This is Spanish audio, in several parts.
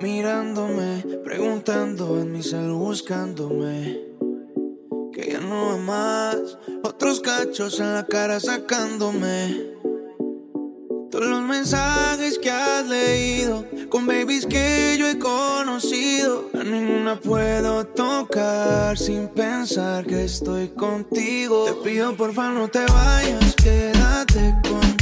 Mirándome, preguntando en mi cel buscándome. Que ya no va más. Otros cachos en la cara sacándome. Todos los mensajes que has leído con babies que yo he conocido. A ninguna puedo tocar sin pensar que estoy contigo. Te pido porfa no te vayas, quédate conmigo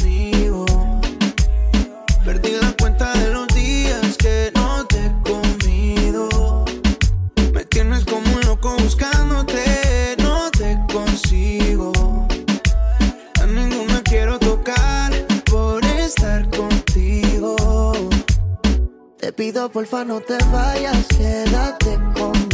porfa no te vayas, quédate con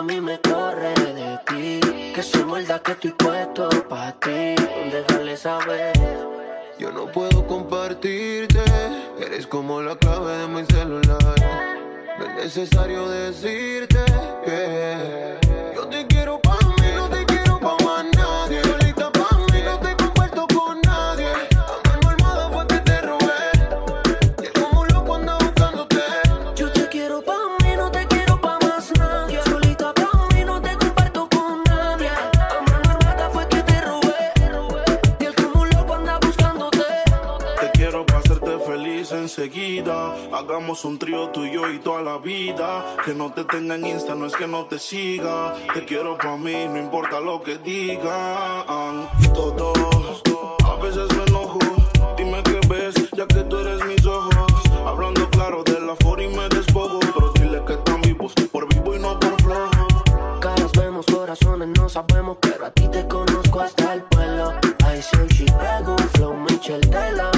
a mí me corre de ti. Que soy molda, que estoy puesto para ti. Déjale saber. Yo no puedo compartirte. Eres como la clave de mi celular. No es necesario decir te tenga en Insta, no es que no te siga. Te quiero pa' mí, no importa lo que digan. Todos, a veces me enojo. Dime qué ves, ya que tú eres mis ojos. Hablando claro de la for y me despojo. Pero dile que están vivos, por vivo y no por flojo. Caras vemos, corazones no sabemos, pero a ti te conozco hasta el pueblo. Ay, soy Chicago, Flow, Michel Tela.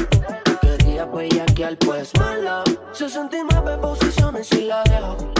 Quería pues ya que al pues mala. 69 posiciones y la dejo.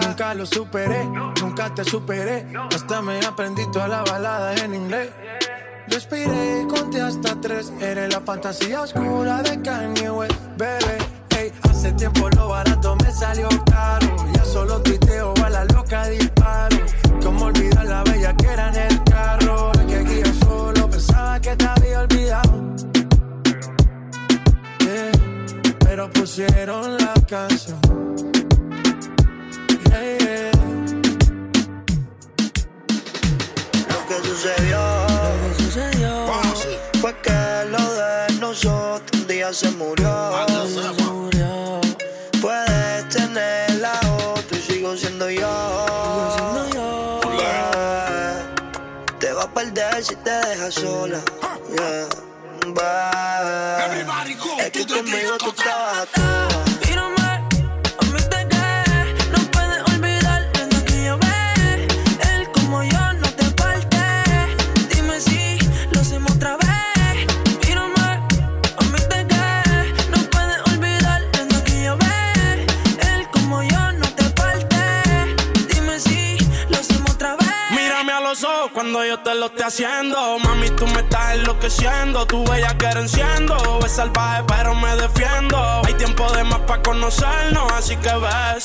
Nunca lo superé, nunca te superé. Hasta me aprendí toda la balada en inglés. Respiré y conté hasta tres. Eres la fantasía oscura de Kanye West, bebé. Hey, hace tiempo lo barato me salió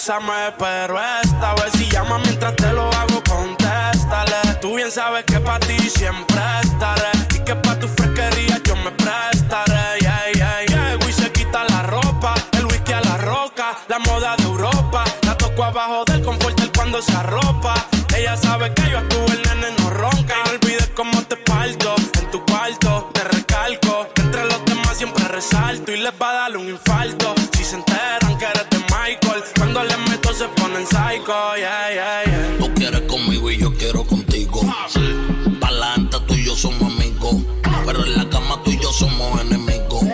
Pero esta vez si llama mientras te lo hago, contéstale. Tú bien sabes que para ti siempre estaré. Y que para tu fresquería yo me prestaré. Yeah, yeah, yeah. Y se quita la ropa, el whisky a la roca. La moda de Europa. La toco abajo del confort cuando se arropa. Ella sabe que yo actúo, el nene no ronca. Y no olvides cómo te parto en tu cuarto. Te recalco entre los demás siempre resalto. Y les va a dar un infarto. Tú quieres conmigo y yo quiero contigo. Pa'lante tú y yo somos amigos. Pero en la cama tú y yo somos enemigos.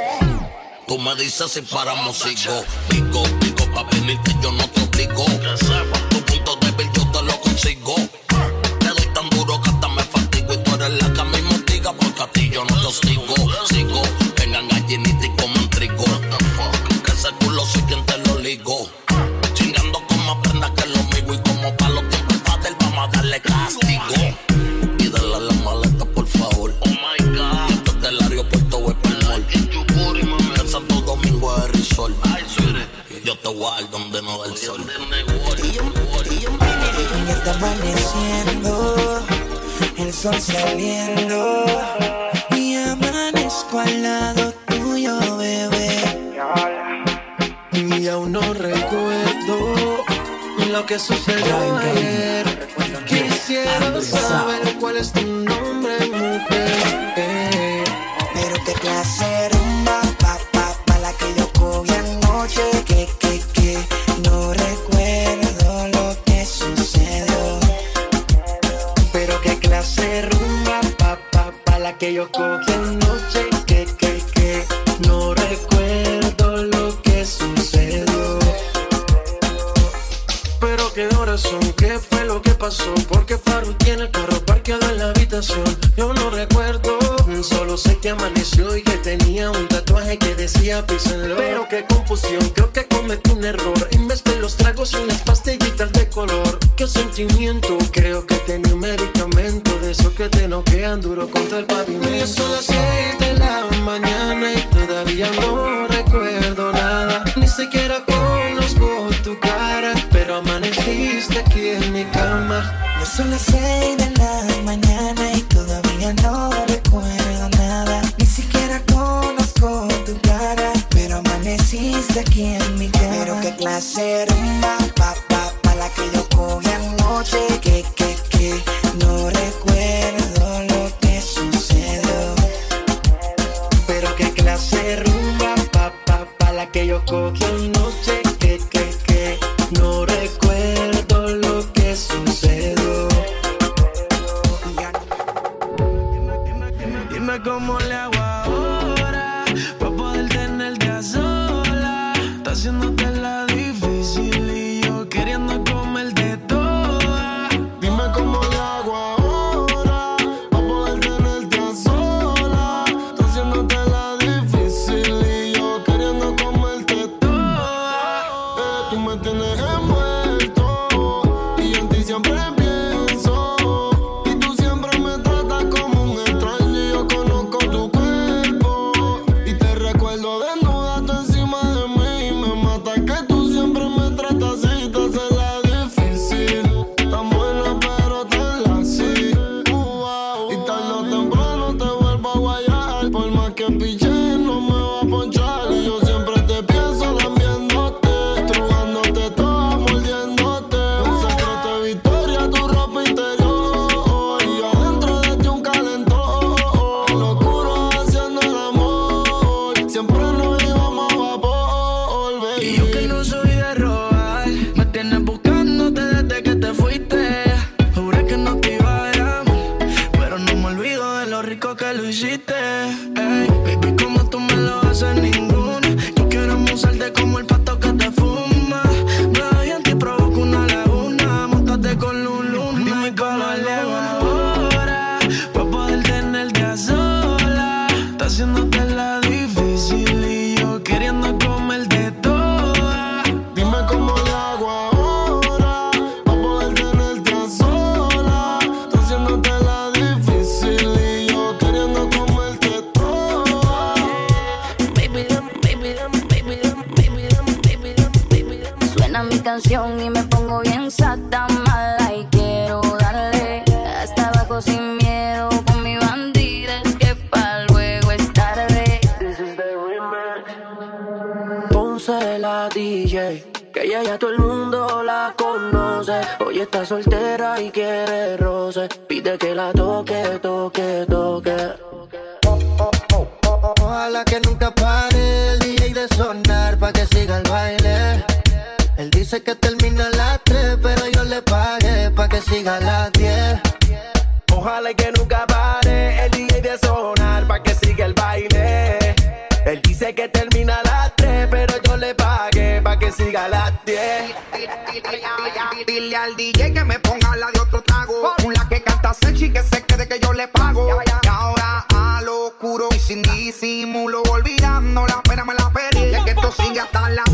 Tú me dices si paramos, sigo. Pico, pico, pa' venirte yo no te obligo. Sol saliendo. Y amanezco al lado tuyo, bebé. Y aún no recuerdo lo que sucedió ayer. Okay. Dice que termina a las 3, pero yo le pagué pa' que siga las 10. Ojalá que nunca pare el DJ de sonar pa' que siga el baile. Él dice que termina a las 3, pero yo le pagué pa' que siga a las 10. Dile al DJ que me ponga la de otro trago. Con la que canta Sechi que se quede que yo le pago. Y ahora a lo oscuro y sin disimulo, olvidando la pena me la perdí. que esto sigue hasta la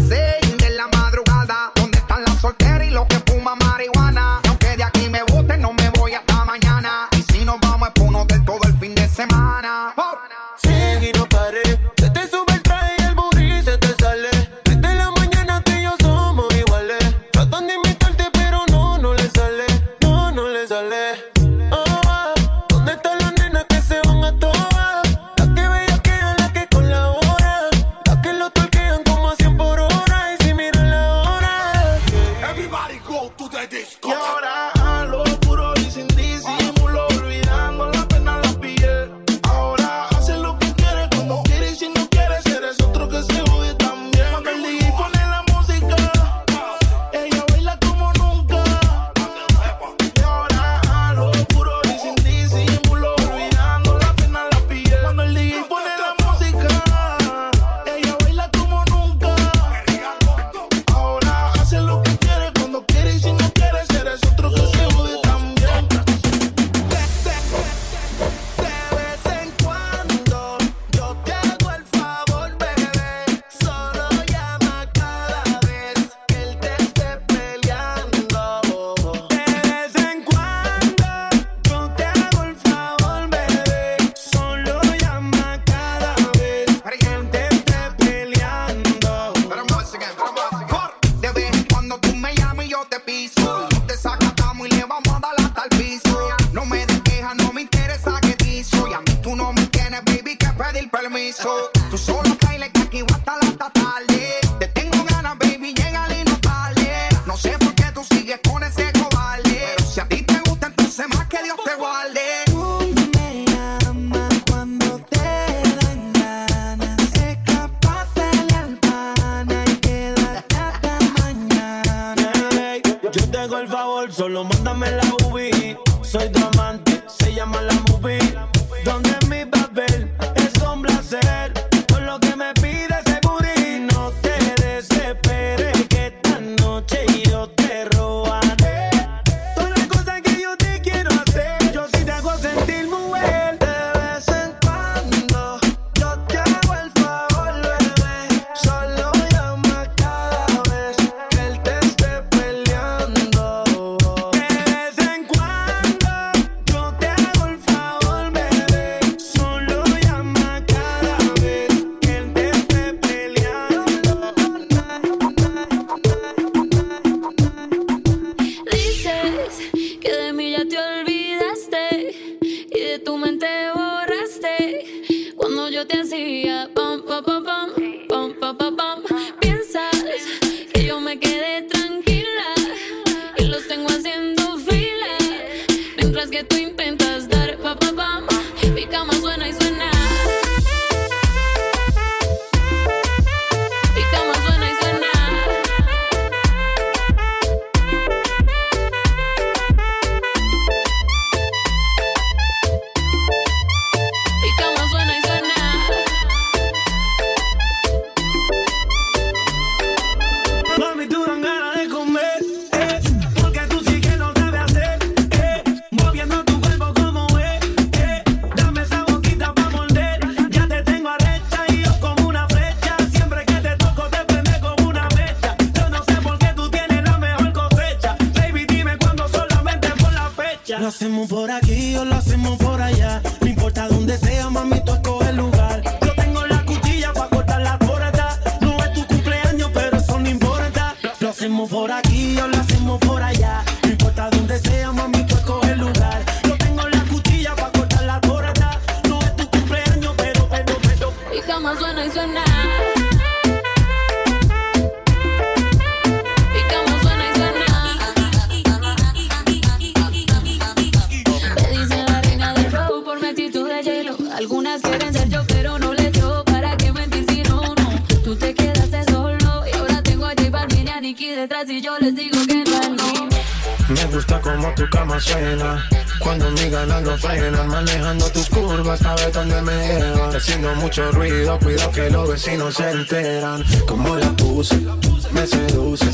no se enteran como la puse, me seduce.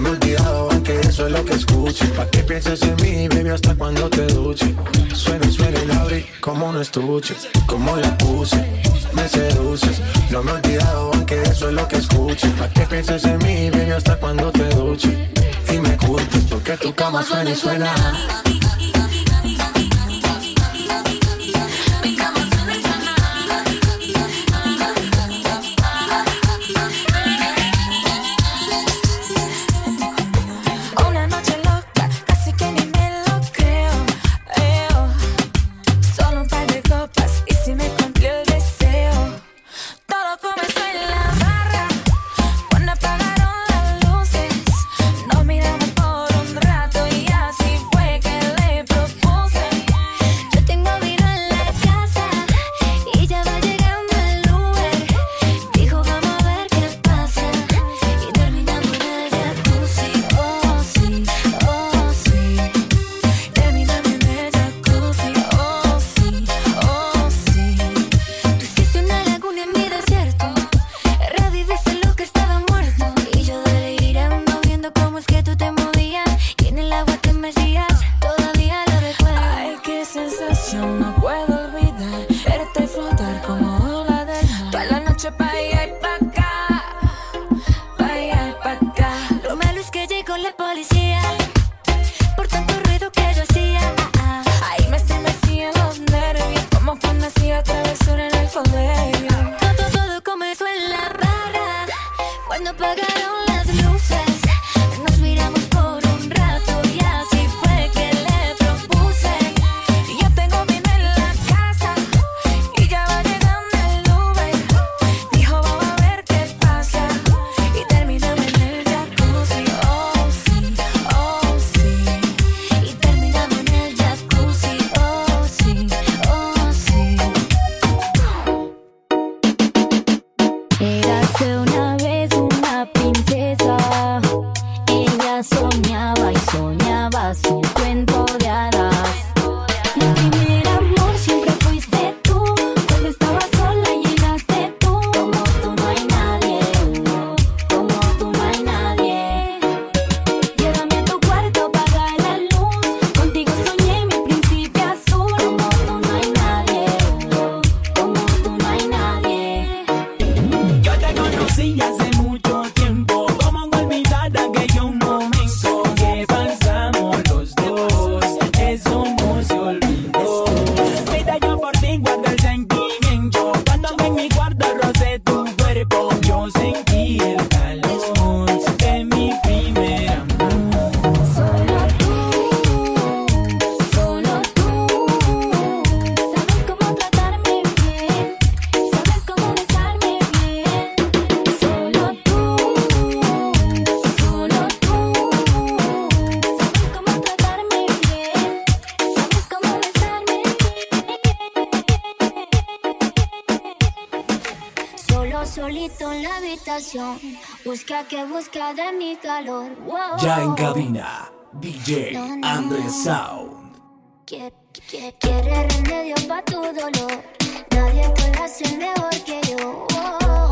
Me he olvidado aunque eso es lo que escuche. Pa' que pienses en mí, baby, hasta cuando te duche. Suena, suena y la abrí como un estuche. Como la puse, me seduces. Me he olvidado aunque eso es lo que escuche. Pa' que pienses en mí, baby, hasta cuando te duche. Y me culpes porque tu cama suena y suena. Ya en cabina, DJ Andrés Sound. Quiere remedio para tu dolor. Nadie puede hacer mejor que yo.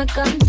my gun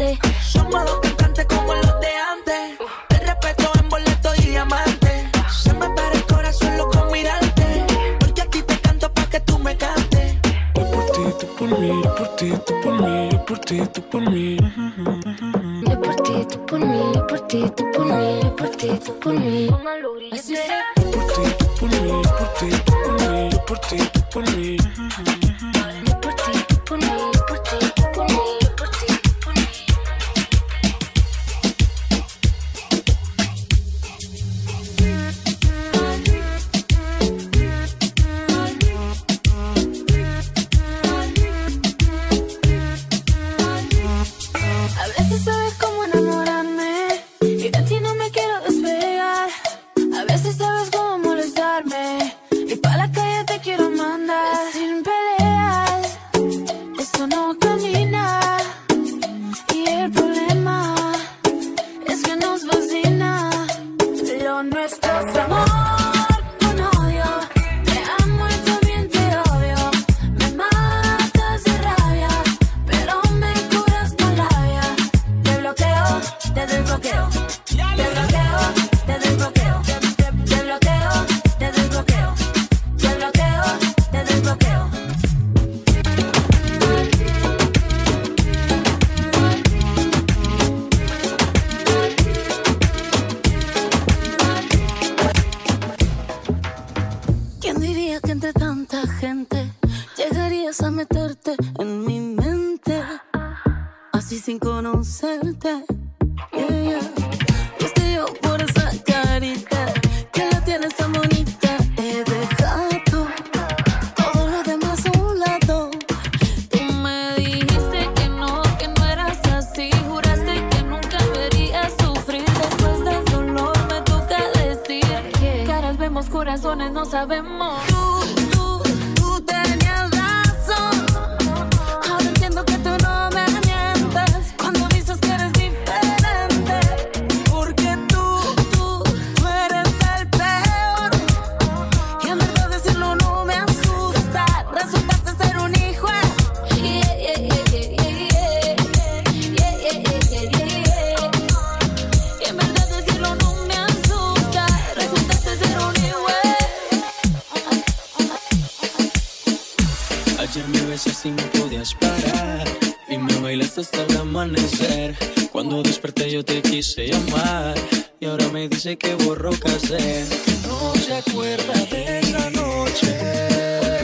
Ayer me besaste y no podías parar Y me bailaste hasta el amanecer. Cuando desperté yo te quise llamar Y ahora me dice que borró casé No se acuerda de esa noche.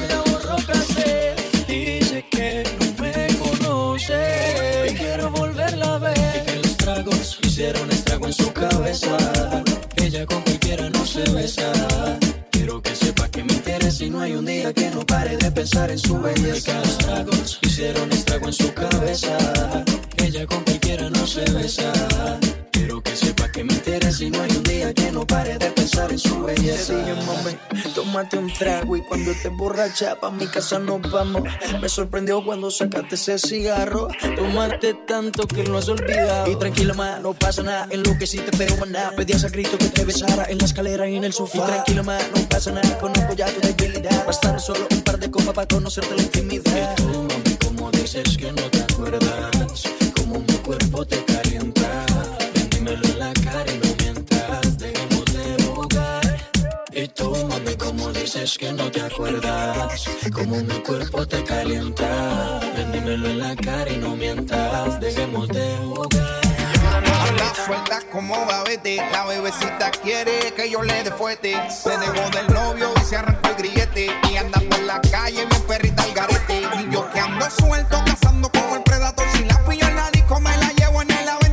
La borró casé Dice que no me conoce. Y quiero volverla a ver. Y que los tragos hicieron estrago en su cabeza hay un día que no pare de pensar en su belleza. Los tragos hicieron estrago en su cabeza. Ella con cualquiera no se besa. Quiero que sepa que me interesa y no hay día que no pare de pensar en su belleza. Te dije, mami, tómate un trago y cuando estés borracha pa' mi casa nos vamos. Me sorprendió cuando sacaste ese cigarro. Tomaste tanto que lo has olvidado. Y tranquila, ma, no pasa nada. En lo que sí te pero maná. Pedías a grito que te besara en la escalera y en el sofá. Y tranquila, ma, no pasa nada. Conozco ya tu debilidad. Bastar solo un par de copas para conocerte la intimidad. Y tú, mami, como dices que no te acuerdas. Como mi cuerpo te calienta. Dímelo en la cara y no Y tú, mami, como dices que no te acuerdas. Como mi cuerpo te calienta. Ven, dímelo en la cara y no mientas. Dejemos de jugar. Anda suelta como babete, la bebecita quiere que yo le dé fuete. Se dejó del novio y se arrancó el grillete. Y anda por la calle, mi perrita al garete. Y yo que ando suelto, cazando como el predator. Si la pillo en la disco, me la llevo en el aventador.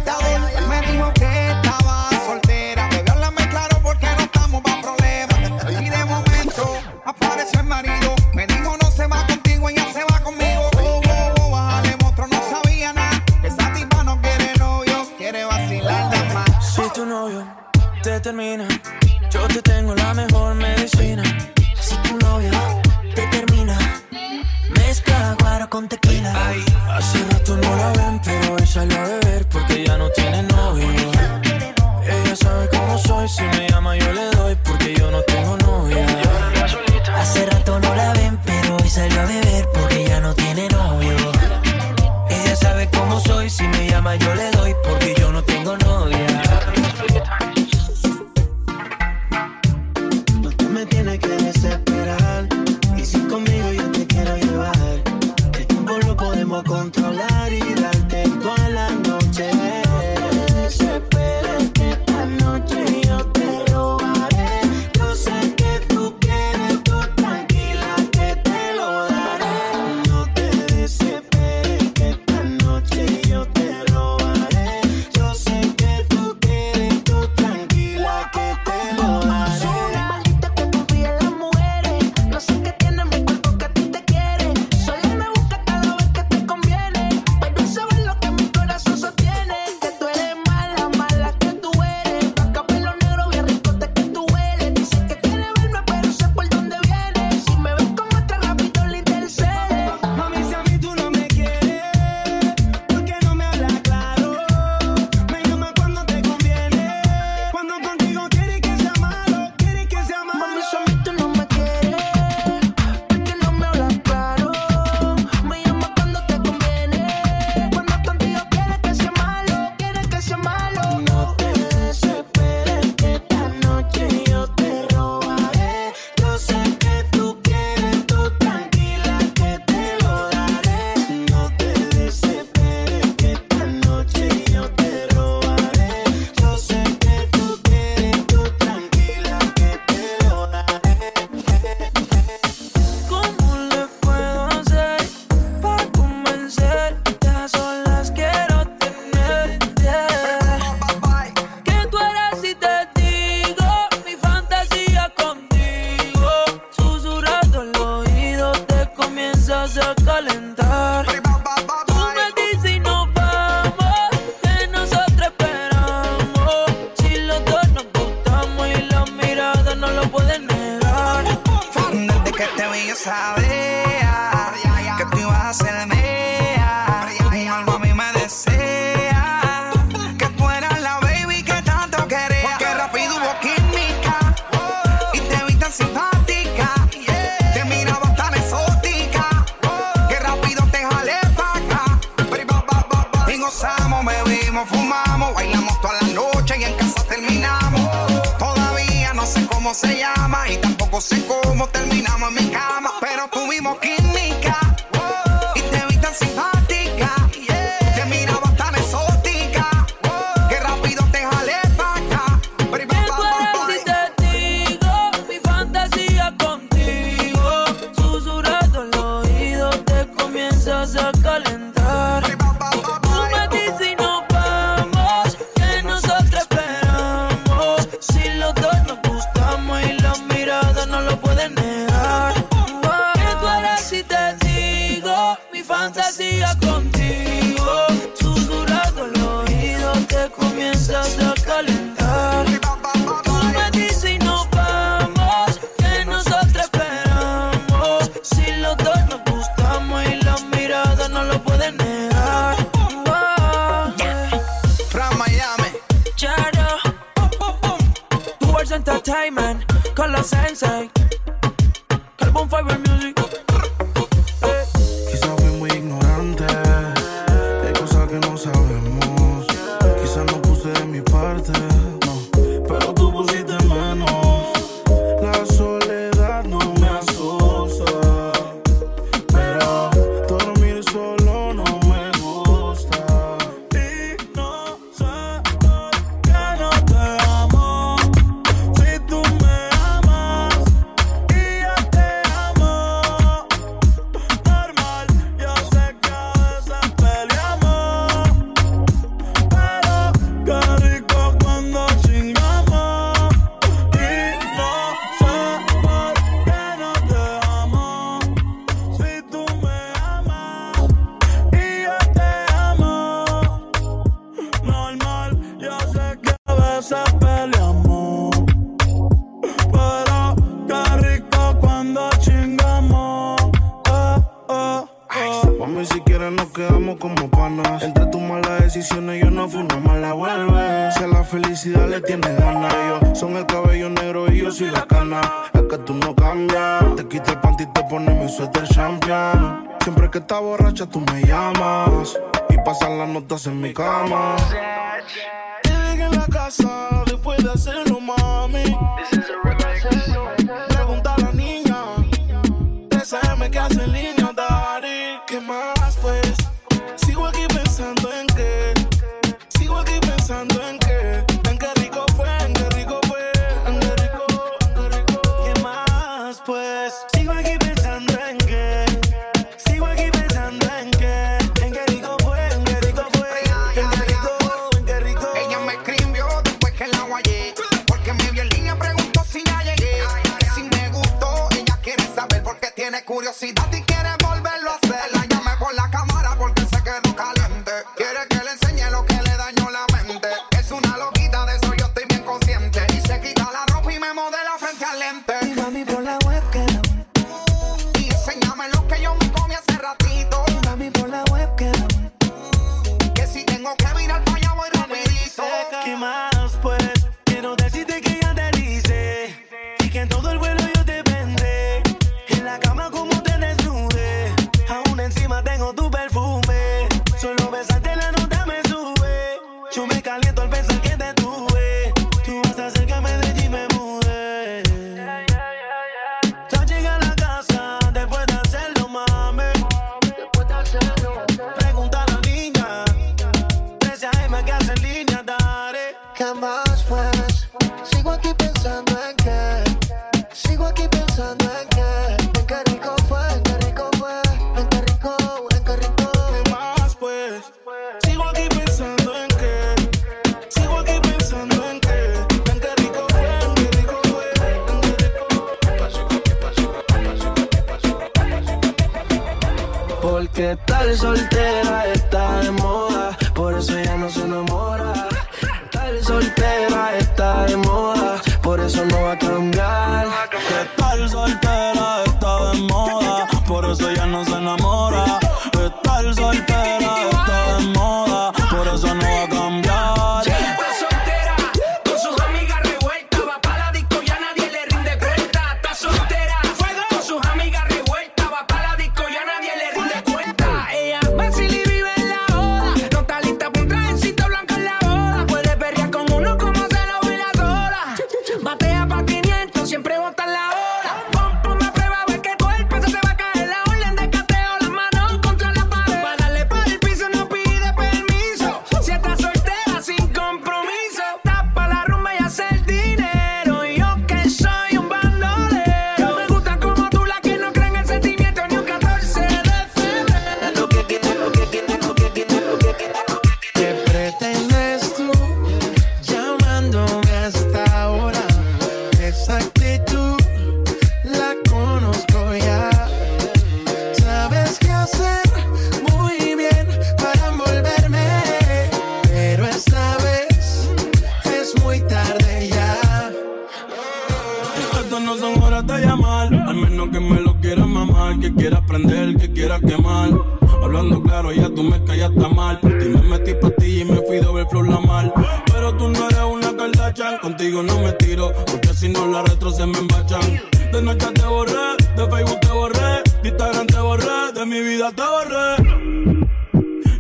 claro, ya tú me callaste mal. Por ti me metí para ti y me fui de ver flor la mal. Pero tú no eres una Kardashian, contigo no me tiro, porque si no la retro se me embachan. De noche te borré, de Facebook te borré, de Instagram te borré, de mi vida te borré.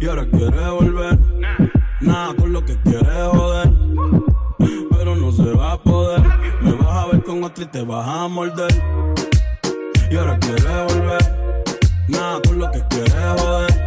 Y ahora quieres volver, nada con lo que quieres joder. Pero no se va a poder, me vas a ver con otro y te vas a morder. Y ahora quieres volver, nada con lo que quieres joder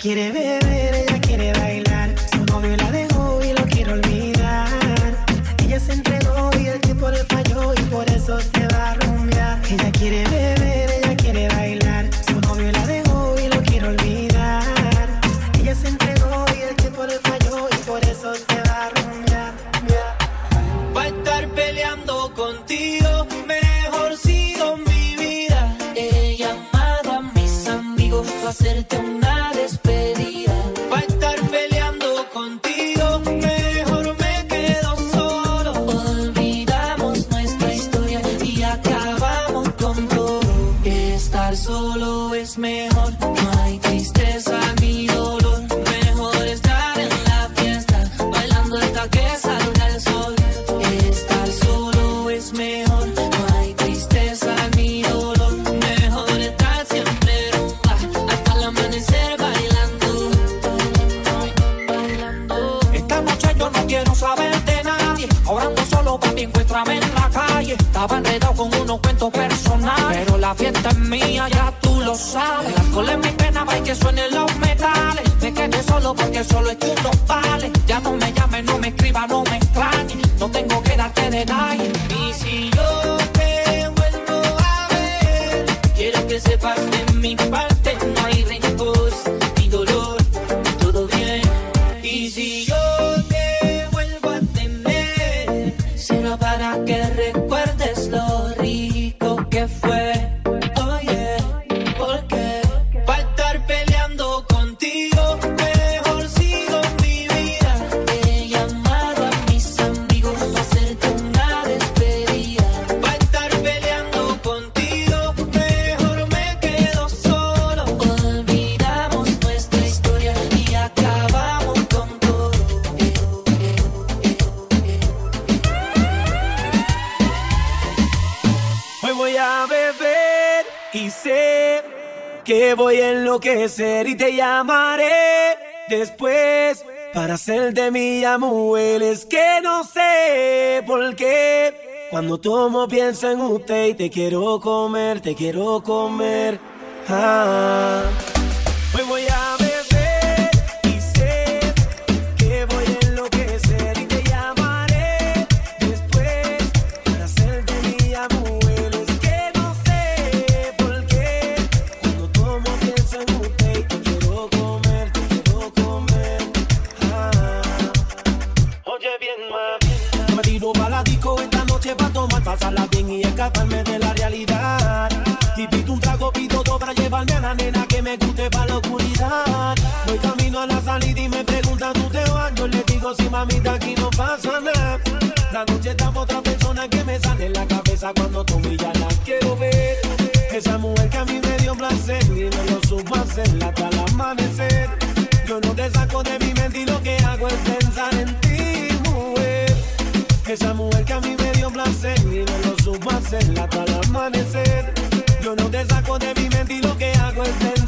quiere beber. y te llamaré después para hacer de mi Yamuel. Es que no sé por qué. Cuando tomo pienso en usted y te quiero comer, te quiero comer. Ah. Esa mujer que a mí me dio placer y no lo supo hacer hasta el amanecer. Yo no te saco de mi mente y lo que hago es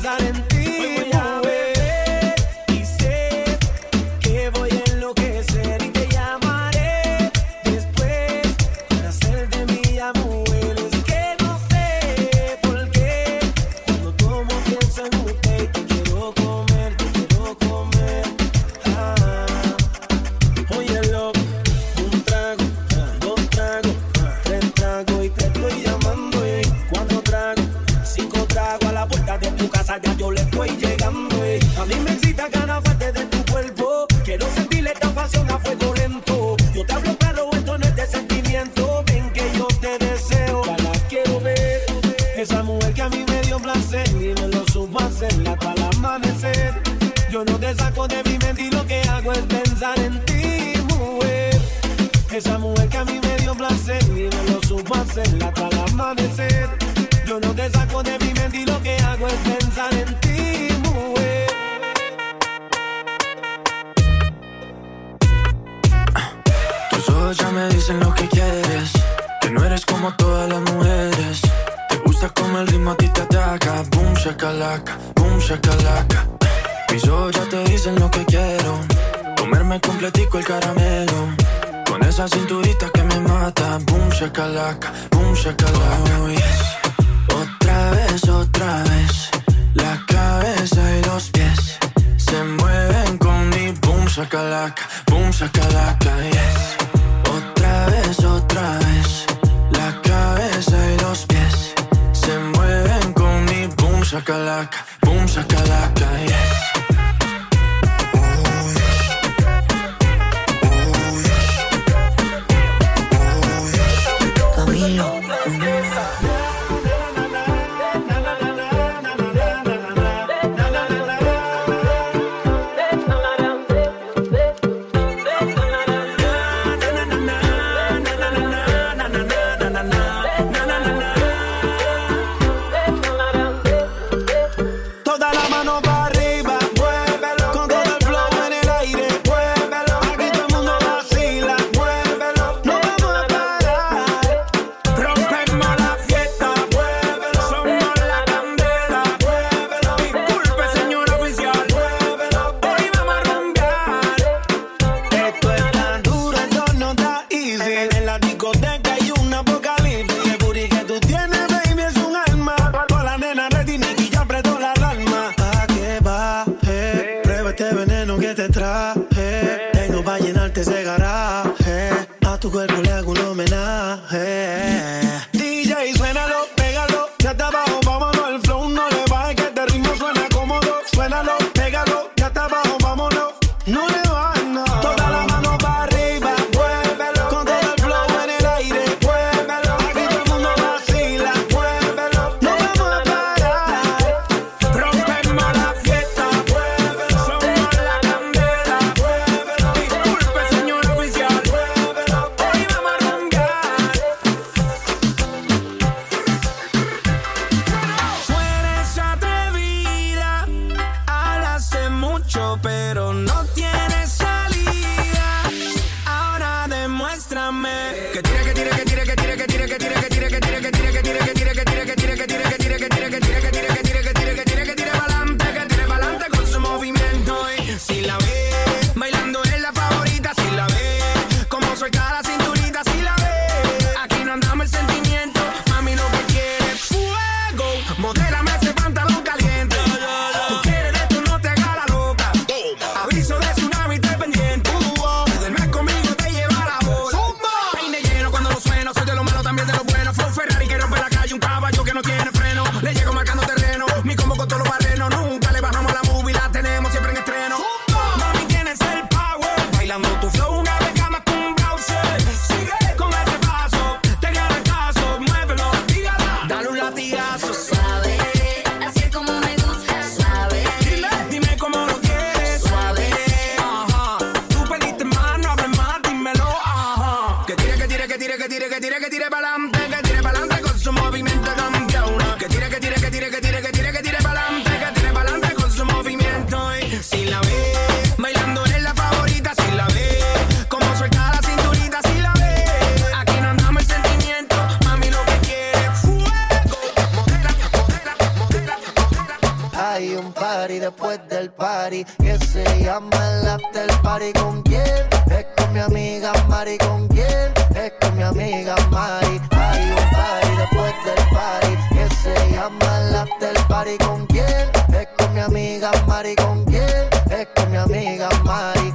amiga Mari. ¿Con quién? Es con mi amiga Mari.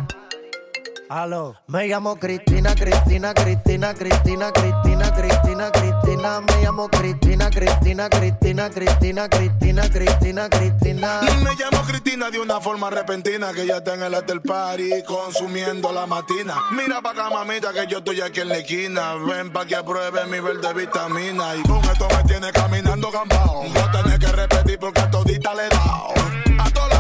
Aló. Me llamo Cristina, Cristina, Cristina, Cristina, Cristina, Cristina, Cristina. Me llamo Cristina, Cristina, Cristina, Cristina, Cristina, Cristina, Cristina. Me llamo Cristina de una forma repentina que ya está en el after party consumiendo la matina. Mira pa' acá, mamita, que yo estoy aquí en la esquina. Ven pa' que apruebe mi verde vitamina. Y con esto me tiene caminando gambao. No tenés que repetir porque a todita le he dado.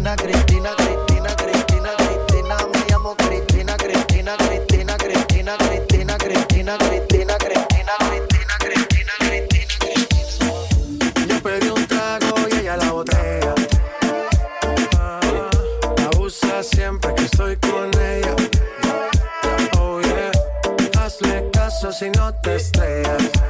Cristina, Cristina, Cristina, Cristina, Cristina. Me llamo Cristina, Cristina, Cristina, Cristina, Cristina, Cristina, Cristina, Cristina, Cristina, Cristina, Cristina. Yo pedí un trago y ella la botella. Ah, abusa siempre que estoy con ella. Oh yeah, hazle caso si no te estrellas.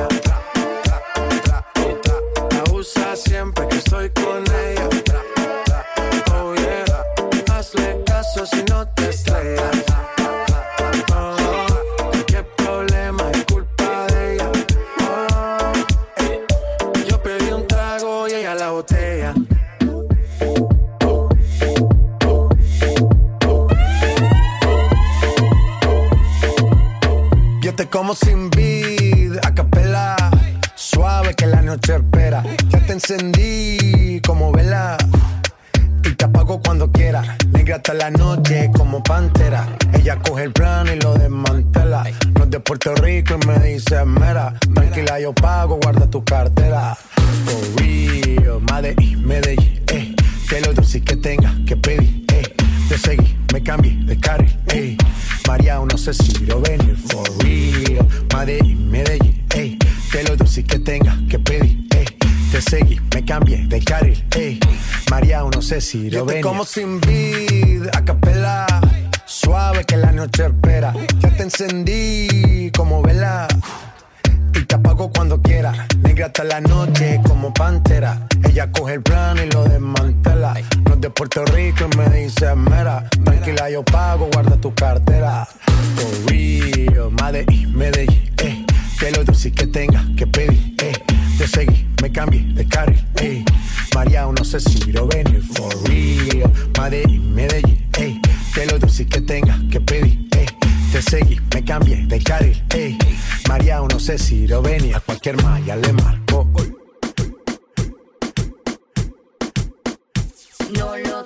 Siempre que estoy con ella. Oh hazle caso si no te estrellas. Oh, qué problema que la noche espera. Ya te encendí como vela. Y te apago cuando quiera. Negra hasta la noche como pantera. Ella coge el plano y lo desmantela. No es de Puerto Rico y me dice mera. Tranquila, yo pago, guarda tu cartera. For real, Medellín, Medellín, eh. Que lo dulce que tenga que pedir, eh. Te seguí, me cambié de carril, eh. María, no sé si lo venir, for real. Medellín, Medellín, eh. Que lo dulce que tenga que pedir, eh. Te seguí, me cambié de carril, eh. María, no sé si lo venir. como sin vid, a capela. Suave que la noche espera. Ya te encendí como vela. Y te apago cuando quiera. Negra hasta la noche como pantera. Ella coge el plano y lo desmantela. No es de Puerto Rico y me dice mera. Tranquila, yo pago, guarda tu cartera. For real, Medellín, Medellín, eh. Que lo dulce que tenga que pedir, eh. Te seguí, me cambié de carril, eh. María, no sé si lo venir. For real, Medellín, Medellín, eh. Que lo dulce que tenga que pedir, eh. Te seguí, me cambié de carril, ey. María, no sé si lo venía, a cualquier malla le marco. No lo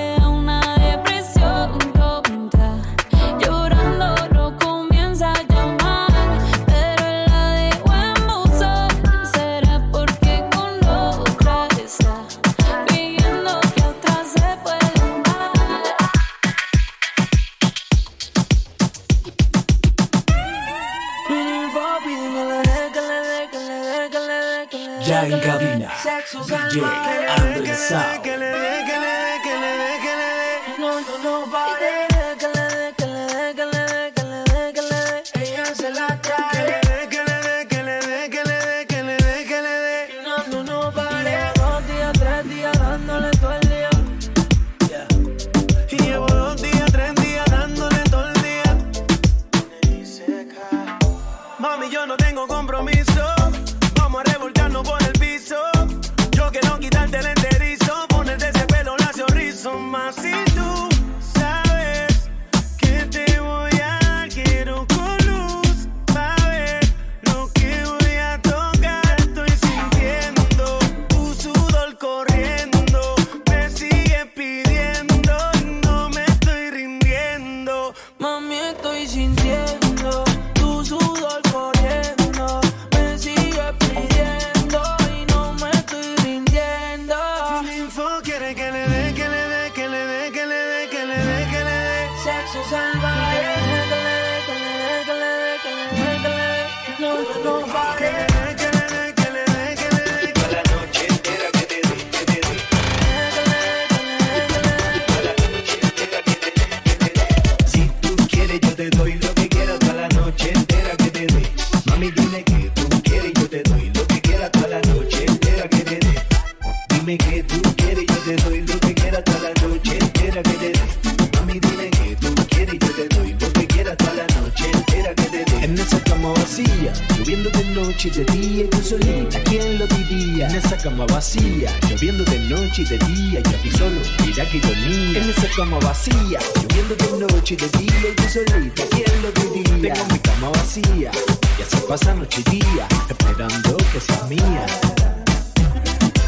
cama vacía, lloviendo de noche y de día, yo aquí solo, mira que ironía. En esa cama vacía, lloviendo de noche y de día, yo solita, ¿quién lo diría? Tengo mi cama vacía, y así pasa noche y día, esperando que seas mía.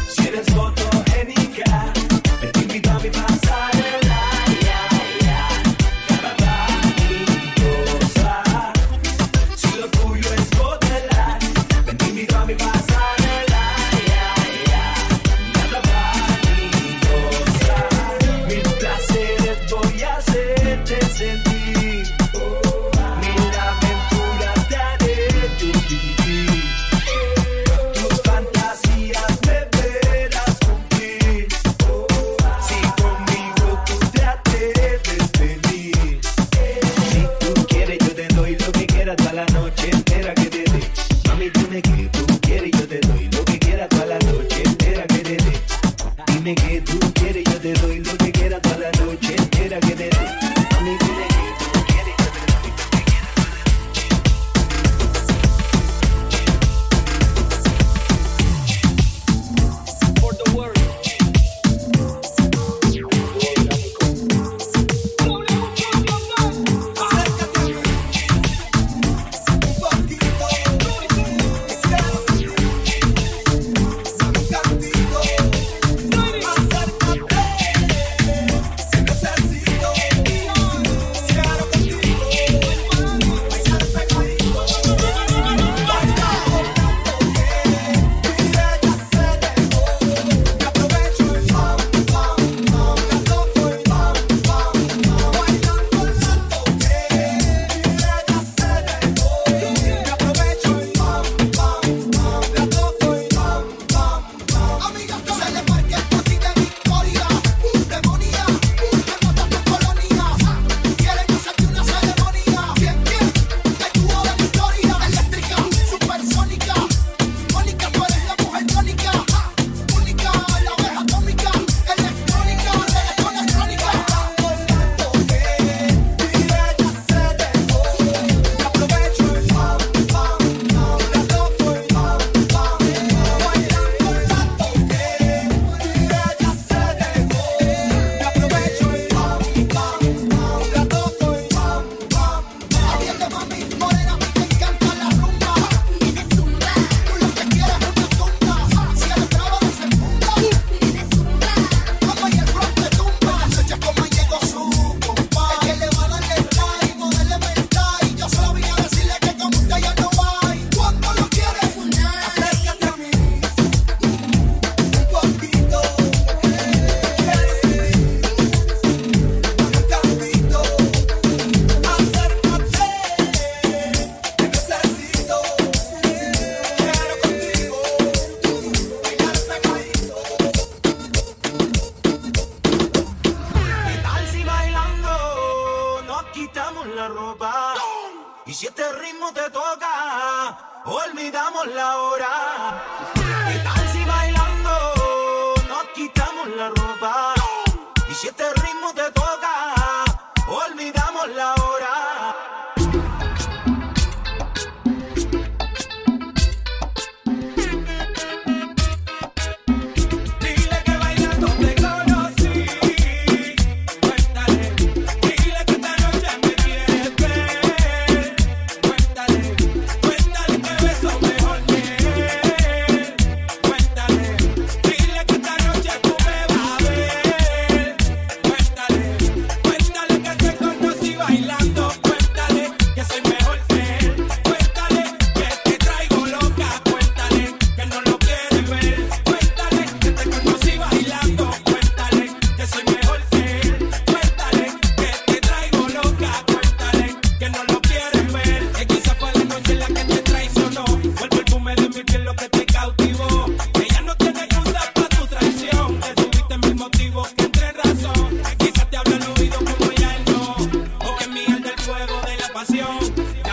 Si eres otro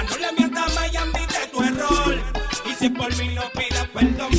No le mientas más y admite tu error. Y si por mí no pidas perdón,